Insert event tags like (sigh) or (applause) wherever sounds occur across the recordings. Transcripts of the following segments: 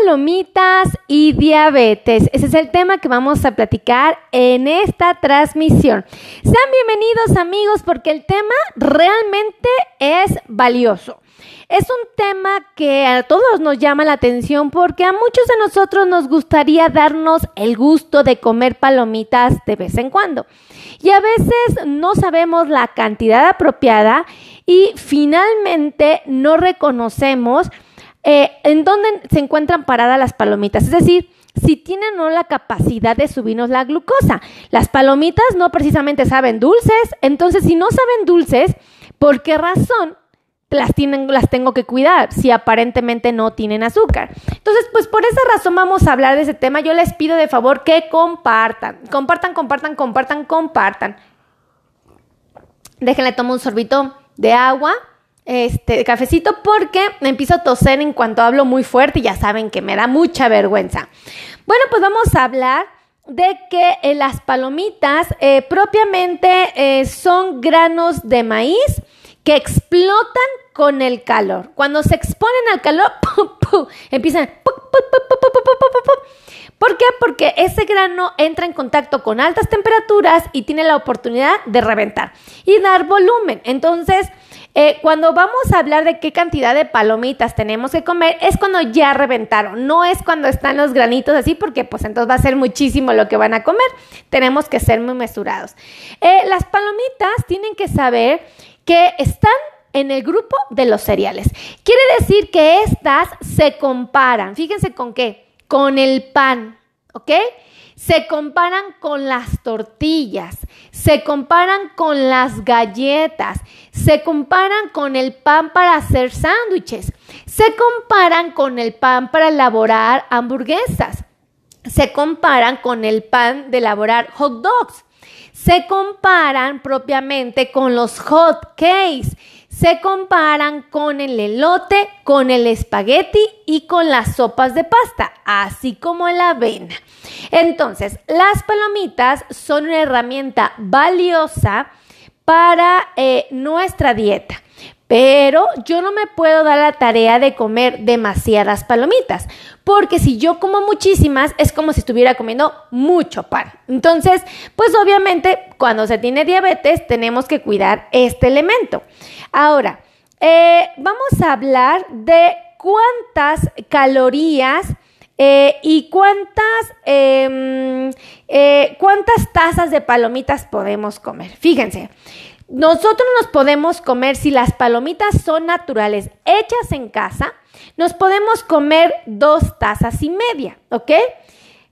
palomitas y diabetes. Ese es el tema que vamos a platicar en esta transmisión. Sean bienvenidos amigos porque el tema realmente es valioso. Es un tema que a todos nos llama la atención porque a muchos de nosotros nos gustaría darnos el gusto de comer palomitas de vez en cuando. Y a veces no sabemos la cantidad apropiada y finalmente no reconocemos eh, en dónde se encuentran paradas las palomitas. Es decir, si tienen o no la capacidad de subirnos la glucosa. Las palomitas no precisamente saben dulces, entonces si no saben dulces, ¿por qué razón las, tienen, las tengo que cuidar si aparentemente no tienen azúcar? Entonces, pues por esa razón vamos a hablar de ese tema. Yo les pido de favor que compartan, compartan, compartan, compartan, compartan. Déjenle tomar un sorbito de agua este cafecito porque empiezo a toser en cuanto hablo muy fuerte y ya saben que me da mucha vergüenza. Bueno, pues vamos a hablar de que eh, las palomitas eh, propiamente eh, son granos de maíz que explotan con el calor. Cuando se exponen al calor, empiezan... ¿Por qué? Porque ese grano entra en contacto con altas temperaturas y tiene la oportunidad de reventar y dar volumen. Entonces, eh, cuando vamos a hablar de qué cantidad de palomitas tenemos que comer, es cuando ya reventaron, no es cuando están los granitos así, porque pues entonces va a ser muchísimo lo que van a comer. Tenemos que ser muy mesurados. Eh, las palomitas tienen que saber que están en el grupo de los cereales. Quiere decir que estas se comparan, fíjense con qué, con el pan, ¿ok? Se comparan con las tortillas, se comparan con las galletas, se comparan con el pan para hacer sándwiches, se comparan con el pan para elaborar hamburguesas, se comparan con el pan de elaborar hot dogs, se comparan propiamente con los hot cakes, se comparan con el elote, con el espagueti y con las sopas de pasta, así como la avena. Entonces, las palomitas son una herramienta valiosa para eh, nuestra dieta. Pero yo no me puedo dar la tarea de comer demasiadas palomitas, porque si yo como muchísimas es como si estuviera comiendo mucho pan. Entonces, pues obviamente cuando se tiene diabetes tenemos que cuidar este elemento. Ahora, eh, vamos a hablar de cuántas calorías eh, y cuántas, em, eh, cuántas tazas de palomitas podemos comer. Fíjense, nosotros nos podemos comer, si las palomitas son naturales, hechas en casa, nos podemos comer dos tazas y media, ¿ok?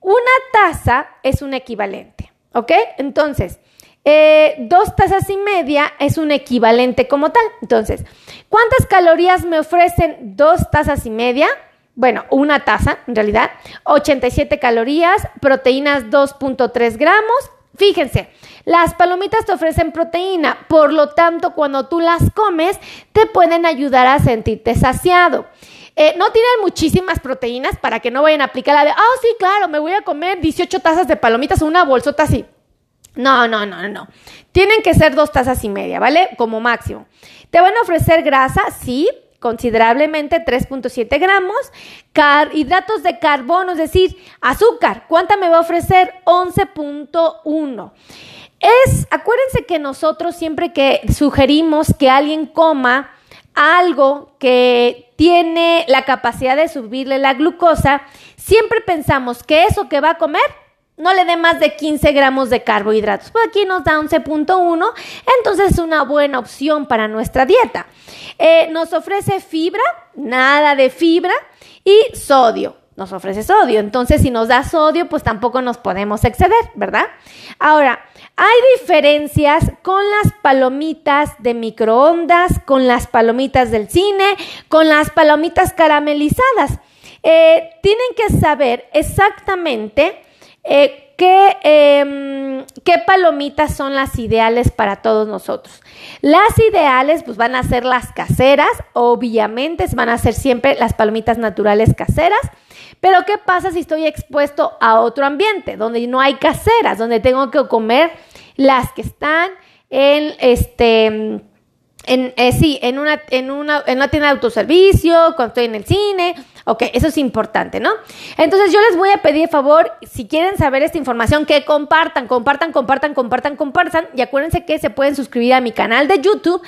Una taza es un equivalente, ¿ok? Entonces, eh, dos tazas y media es un equivalente como tal. Entonces, ¿cuántas calorías me ofrecen dos tazas y media? Bueno, una taza, en realidad, 87 calorías, proteínas 2.3 gramos. Fíjense, las palomitas te ofrecen proteína, por lo tanto, cuando tú las comes, te pueden ayudar a sentirte saciado. Eh, no tienen muchísimas proteínas para que no vayan a aplicar la de, ah, sí, claro, me voy a comer 18 tazas de palomitas o una bolsota así. No, no, no, no. Tienen que ser dos tazas y media, ¿vale? Como máximo. Te van a ofrecer grasa, sí, considerablemente 3.7 gramos, hidratos de carbono, es decir, azúcar, ¿cuánta me va a ofrecer? 11.1. Es, acuérdense que nosotros siempre que sugerimos que alguien coma algo que tiene la capacidad de subirle la glucosa, siempre pensamos que eso que va a comer no le dé más de 15 gramos de carbohidratos. Pues aquí nos da 11.1, entonces es una buena opción para nuestra dieta. Eh, nos ofrece fibra, nada de fibra, y sodio nos ofrece sodio. Entonces, si nos da sodio, pues tampoco nos podemos exceder, ¿verdad? Ahora, hay diferencias con las palomitas de microondas, con las palomitas del cine, con las palomitas caramelizadas. Eh, tienen que saber exactamente eh, ¿qué, em, ¿qué, palomitas son las ideales para todos nosotros? Las ideales pues van a ser las caseras, obviamente van a ser siempre las palomitas naturales caseras. Pero ¿qué pasa si estoy expuesto a otro ambiente donde no hay caseras, donde tengo que comer las que están en este En, eh, sí, en una, en, una, en una tienda de autoservicio, cuando estoy en el cine. Ok, eso es importante, ¿no? Entonces yo les voy a pedir favor, si quieren saber esta información, que compartan, compartan, compartan, compartan, compartan. Y acuérdense que se pueden suscribir a mi canal de YouTube,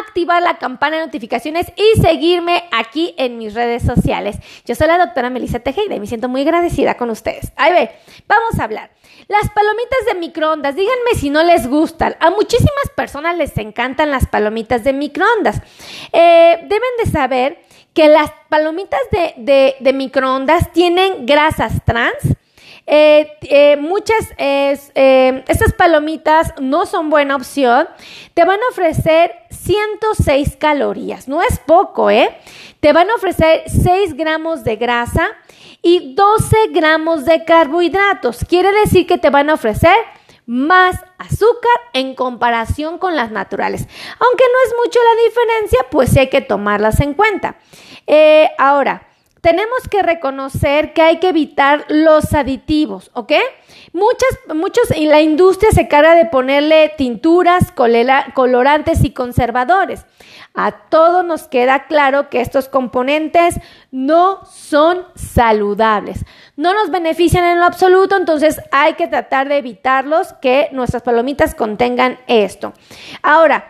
activar la campana de notificaciones y seguirme aquí en mis redes sociales. Yo soy la doctora Melissa Tejeda y me siento muy agradecida con ustedes. Ahí ve, vamos a hablar. Las palomitas de microondas, díganme si no les gustan. A muchísimas personas les encantan las palomitas de microondas. Eh, deben de saber que las palomitas de, microondas tienen grasas trans. Eh, eh, muchas, estas palomitas no son buena opción. Te van a ofrecer 106 calorías. No es poco, ¿eh? Te van a ofrecer 6 gramos de grasa y 12 gramos de carbohidratos. Quiere decir que te van a ofrecer más azúcar en comparación con las naturales. Aunque no es mucho la diferencia, pues hay que tomarlas en cuenta. Eh, ahora, tenemos que reconocer que hay que evitar los aditivos, ¿ok? Muchas, muchos, y la industria se carga de ponerle tinturas, colorantes y conservadores. A todos nos queda claro que estos componentes no son saludables, no nos benefician en lo absoluto, entonces hay que tratar de evitarlos que nuestras palomitas contengan esto. Ahora,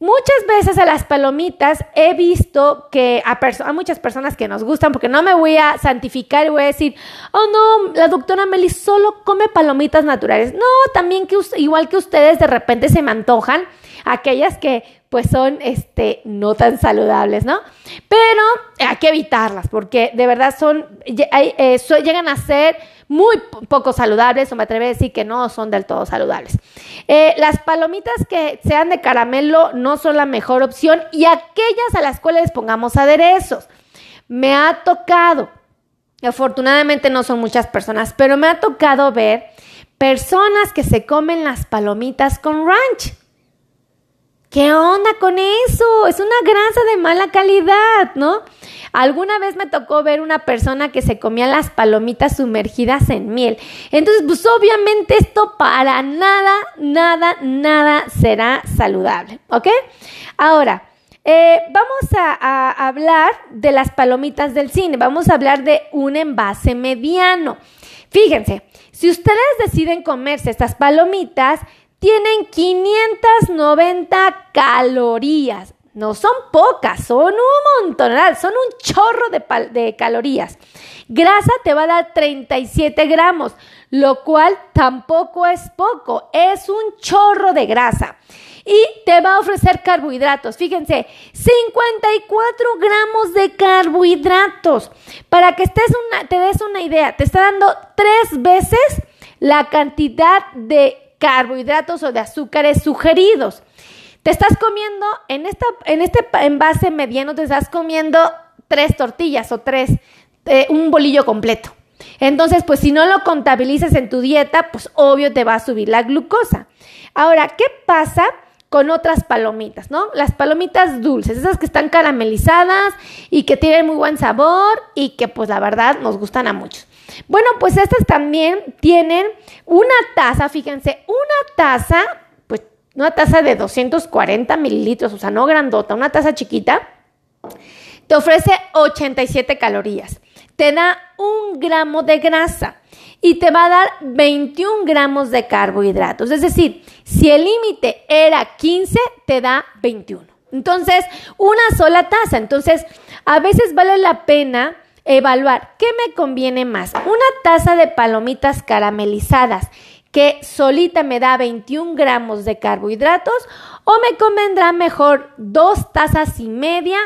Muchas veces a las palomitas he visto que a, muchas personas que nos gustan, porque no me voy a santificar y voy a decir, oh no, la doctora Meli solo come palomitas naturales. No, también que igual que ustedes de repente se me antojan aquellas que pues son este no tan saludables, ¿no? Pero hay que evitarlas porque de verdad son eh, llegan a ser muy poco saludables o me atrevo a decir que no son del todo saludables. Eh, las palomitas que sean de caramelo no son la mejor opción y aquellas a las cuales pongamos aderezos. Me ha tocado, afortunadamente no son muchas personas, pero me ha tocado ver personas que se comen las palomitas con ranch. ¿Qué onda con eso? Es una grasa de mala calidad, ¿no? Alguna vez me tocó ver una persona que se comía las palomitas sumergidas en miel. Entonces, pues obviamente esto para nada, nada, nada será saludable, ¿ok? Ahora, eh, vamos a, hablar de las palomitas del cine. Vamos a hablar de un envase mediano. Fíjense, si ustedes deciden comerse estas palomitas, tienen 590 calorías. No son pocas, son un montón, son un chorro de, de, calorías. Grasa te va a dar 37 gramos, lo cual tampoco es poco, es un chorro de grasa. Y te va a ofrecer carbohidratos. Fíjense, 54 gramos de carbohidratos. Para que estés una, te des una idea, te está dando tres veces la cantidad de carbohidratos o de azúcares sugeridos. Te estás comiendo, en, esta, en este envase mediano, te estás comiendo tres tortillas o tres, eh, un bolillo completo. Entonces, pues si no lo contabilizas en tu dieta, pues obvio te va a subir la glucosa. Ahora, ¿qué pasa con otras palomitas, no? Las palomitas dulces, esas que están caramelizadas y que tienen muy buen sabor y que pues la verdad nos gustan a muchos. Bueno, pues estas también tienen una taza, fíjense, una taza, pues una taza de 240 mililitros, o sea, no grandota, una taza chiquita, te ofrece 87 calorías, te da un gramo de grasa y te va a dar 21 gramos de carbohidratos. Es decir, si el límite era 15, te da 21. Entonces, una sola taza. Entonces, a veces vale la pena Evaluar, ¿qué me conviene más? ¿Una taza de palomitas caramelizadas que solita me da 21 gramos de carbohidratos o me convendrá mejor dos tazas y media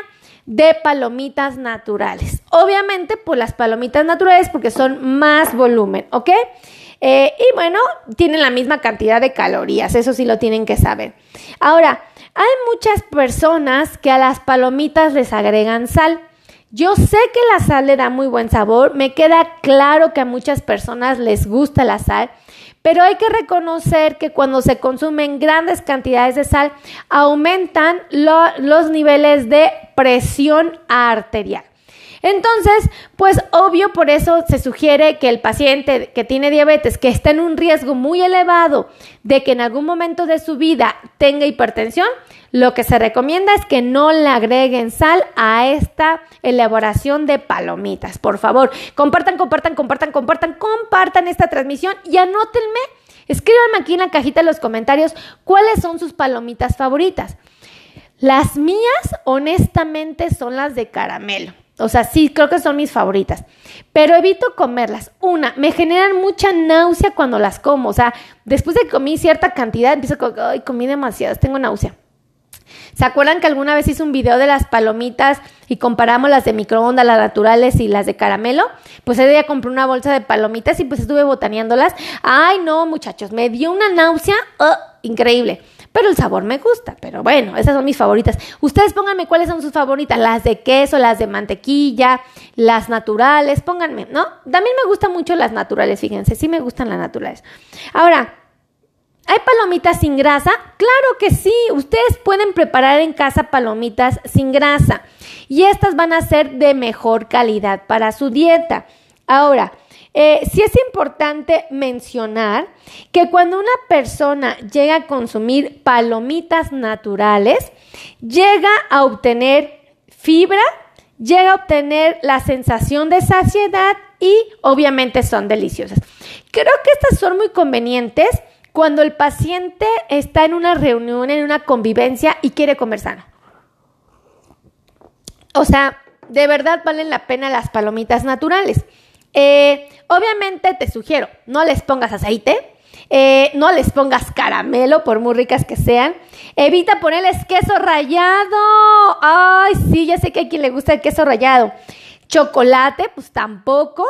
de palomitas naturales? Obviamente, por las palomitas naturales porque son más volumen, ¿ok? Eh, y bueno, tienen la misma cantidad de calorías, eso sí lo tienen que saber. Ahora, hay muchas personas que a las palomitas les agregan sal. Yo sé que la sal le da muy buen sabor, me queda claro que a muchas personas les gusta la sal, pero hay que reconocer que cuando se consumen grandes cantidades de sal, aumentan los niveles de presión arterial. Entonces, pues obvio, por eso se sugiere que el paciente que tiene diabetes, que está en un riesgo muy elevado de que en algún momento de su vida tenga hipertensión, lo que se recomienda es que no le agreguen sal a esta elaboración de palomitas. Por favor, compartan, compartan, compartan, compartan, compartan esta transmisión y anótenme, escríbanme aquí en la cajita de los comentarios cuáles son sus palomitas favoritas. Las mías, honestamente, son las de caramelo. O sea, sí, creo que son mis favoritas. Pero evito comerlas. Una, me generan mucha náusea cuando las como. O sea, después de que comí cierta cantidad, empiezo a ay, comí demasiadas, tengo náusea. ¿Se acuerdan que alguna vez hice un video de las palomitas y comparamos las de microondas, las naturales y las de caramelo? Pues ese día compré una bolsa de palomitas y pues estuve botaneándolas. Ay, no, muchachos, me dio una náusea ¡oh! increíble. Pero el sabor me gusta, pero bueno, esas son mis favoritas. Ustedes pónganme cuáles son sus favoritas, las de queso, las de mantequilla, las naturales, pónganme, ¿no? También me gustan mucho las naturales, fíjense, sí me gustan las naturales. Ahora, ¿Hay palomitas sin grasa? Claro que sí, ustedes pueden preparar en casa palomitas sin grasa y estas van a ser de mejor calidad para su dieta. Ahora, eh, sí es importante mencionar que cuando una persona llega a consumir palomitas naturales, llega a obtener fibra, llega a obtener la sensación de saciedad y obviamente son deliciosas. Creo que estas son muy convenientes cuando el paciente está en una reunión, en una convivencia y quiere comer sano. O sea, de verdad valen la pena las palomitas naturales. Eh, obviamente te sugiero, no les pongas aceite, eh, no les pongas caramelo, por muy ricas que sean. Evita ponerles queso rallado. Ay, sí, ya sé que a quien le gusta el queso rallado. Chocolate, pues tampoco.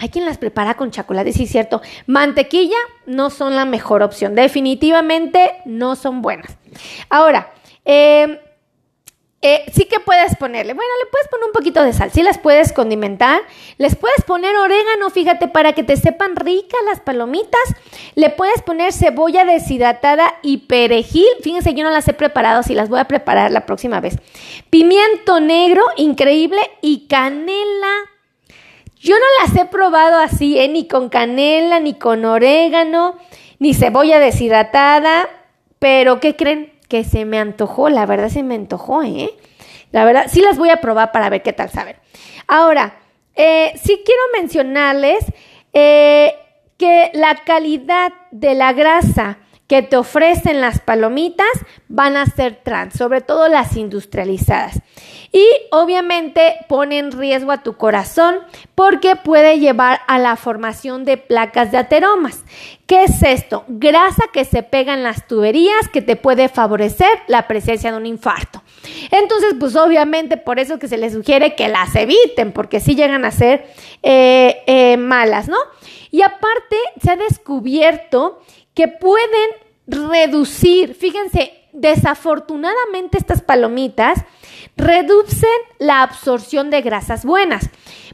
Hay quien las prepara con chocolate, sí es cierto. Mantequilla no son la mejor opción. Definitivamente no son buenas. Ahora, eh, eh, sí que puedes ponerle, bueno, le puedes poner un poquito de sal, sí las puedes condimentar, les puedes poner orégano, fíjate, para que te sepan ricas las palomitas, le puedes poner cebolla deshidratada y perejil, fíjense, yo no las he preparado, si las voy a preparar la próxima vez, pimiento negro, increíble, y canela. Yo no las he probado así, ¿eh? ni con canela, ni con orégano, ni cebolla deshidratada, pero ¿qué creen? Que se me antojó, la verdad se me antojó, ¿eh? La verdad, sí las voy a probar para ver qué tal saben. Ahora, eh, sí quiero mencionarles eh, que la calidad de la grasa que te ofrecen las palomitas van a ser trans, sobre todo las industrializadas. Y obviamente pone en riesgo a tu corazón porque puede llevar a la formación de placas de ateromas. ¿Qué es esto? Grasa que se pega en las tuberías que te puede favorecer la presencia de un infarto. Entonces, pues obviamente por eso que se les sugiere que las eviten, porque sí llegan a ser eh, eh, malas, ¿no? Y aparte, se ha descubierto que pueden reducir, fíjense, desafortunadamente estas palomitas reducen la absorción de grasas buenas.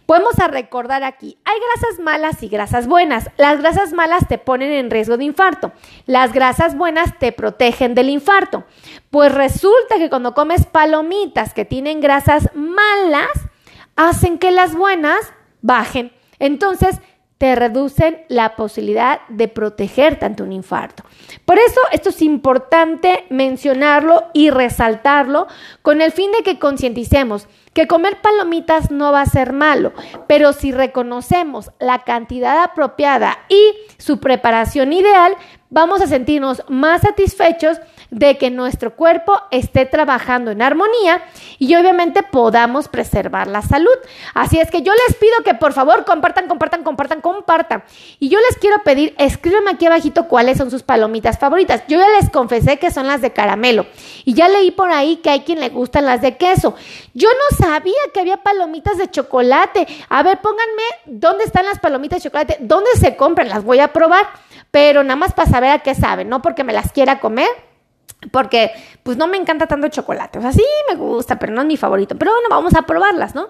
Podemos a recordar aquí, hay grasas malas y grasas buenas. Las grasas malas te ponen en riesgo de infarto. Las grasas buenas te protegen del infarto. Pues resulta que cuando comes palomitas que tienen grasas malas, hacen que las buenas bajen. Entonces, te reducen la posibilidad de proteger tanto un infarto. Por eso esto es importante mencionarlo y resaltarlo con el fin de que concienticemos que comer palomitas no va a ser malo, pero si reconocemos la cantidad apropiada y su preparación ideal, vamos a sentirnos más satisfechos de que nuestro cuerpo esté trabajando en armonía y obviamente podamos preservar la salud. Así es que yo les pido que por favor compartan, compartan, compartan, compartan. Y yo les quiero pedir, escríbanme aquí abajito cuáles son sus palomitas favoritas. Yo ya les confesé que son las de caramelo y ya leí por ahí que hay quien le gustan las de queso. Yo no sabía que había palomitas de chocolate. A ver, pónganme dónde están las palomitas de chocolate, dónde se compran, las voy a probar, pero nada más para saber a qué saben, no porque me las quiera comer porque pues no me encanta tanto chocolate. O sea, sí me gusta, pero no es mi favorito. Pero bueno, vamos a probarlas, ¿no?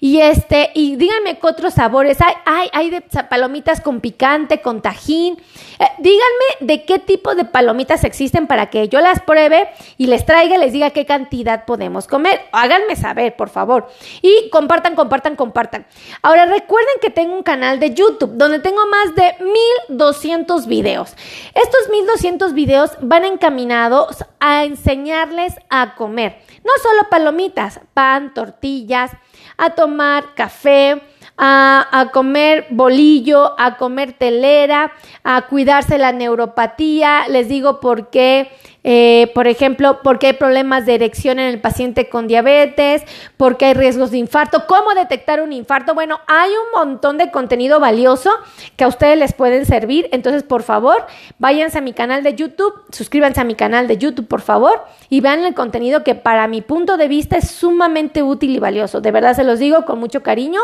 Y este, y díganme qué otros sabores hay. Hay, hay de palomitas con picante, con tajín. Eh, díganme de qué tipo de palomitas existen para que yo las pruebe y les traiga les diga qué cantidad podemos comer. Háganme saber, por favor. Y compartan, compartan, compartan. Ahora recuerden que tengo un canal de YouTube donde tengo más de 1200 videos. Estos 1200 videos van encaminados a enseñarles a comer. No solo palomitas, pan, tortillas, a tomar café, a, comer bolillo, a comer telera, a cuidarse la neuropatía. Les digo por qué, eh, por ejemplo, porque hay problemas de erección en el paciente con diabetes, porque hay riesgos de infarto, cómo detectar un infarto. Bueno, hay un montón de contenido valioso que a ustedes les pueden servir. Entonces, por favor, váyanse a mi canal de YouTube, suscríbanse a mi canal de YouTube, por favor, y vean el contenido que para mi punto de vista es sumamente útil y valioso. De verdad se los digo con mucho cariño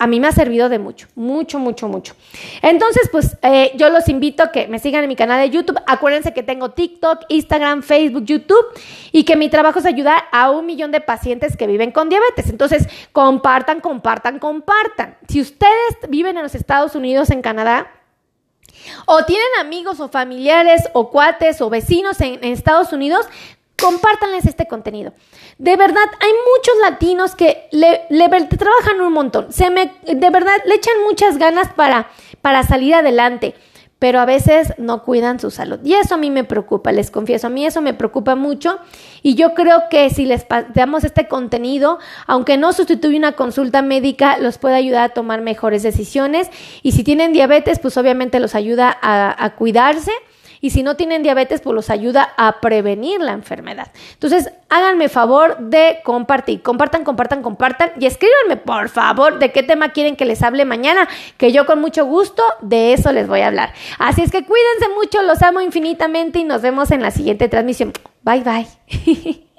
a mí me ha servido de mucho, mucho, mucho, mucho. Entonces, pues eh, yo los invito a que me sigan en mi canal de YouTube. Acuérdense que tengo TikTok, Instagram, Facebook, YouTube y que mi trabajo es ayudar a un millón de pacientes que viven con diabetes. Entonces, compartan, compartan, compartan. Si ustedes viven en los Estados Unidos, en Canadá, o tienen amigos o familiares o cuates o vecinos en, Estados Unidos, compártanles este contenido. De verdad, hay muchos latinos que trabajan un montón. De verdad, le echan muchas ganas para salir adelante, pero a veces no cuidan su salud. Y eso a mí me preocupa, les confieso, a mí eso me preocupa mucho. Y yo creo que si les damos este contenido, aunque no sustituye una consulta médica, los puede ayudar a tomar mejores decisiones. Y si tienen diabetes, pues obviamente los ayuda a, a cuidarse y si no tienen diabetes, pues los ayuda a prevenir la enfermedad. Entonces, háganme favor de compartir, compartan, compartan, compartan y escríbanme por favor de qué tema quieren que les hable mañana, que yo con mucho gusto de eso les voy a hablar. Así es que cuídense mucho, los amo infinitamente y nos vemos en la siguiente transmisión. Bye bye. (laughs)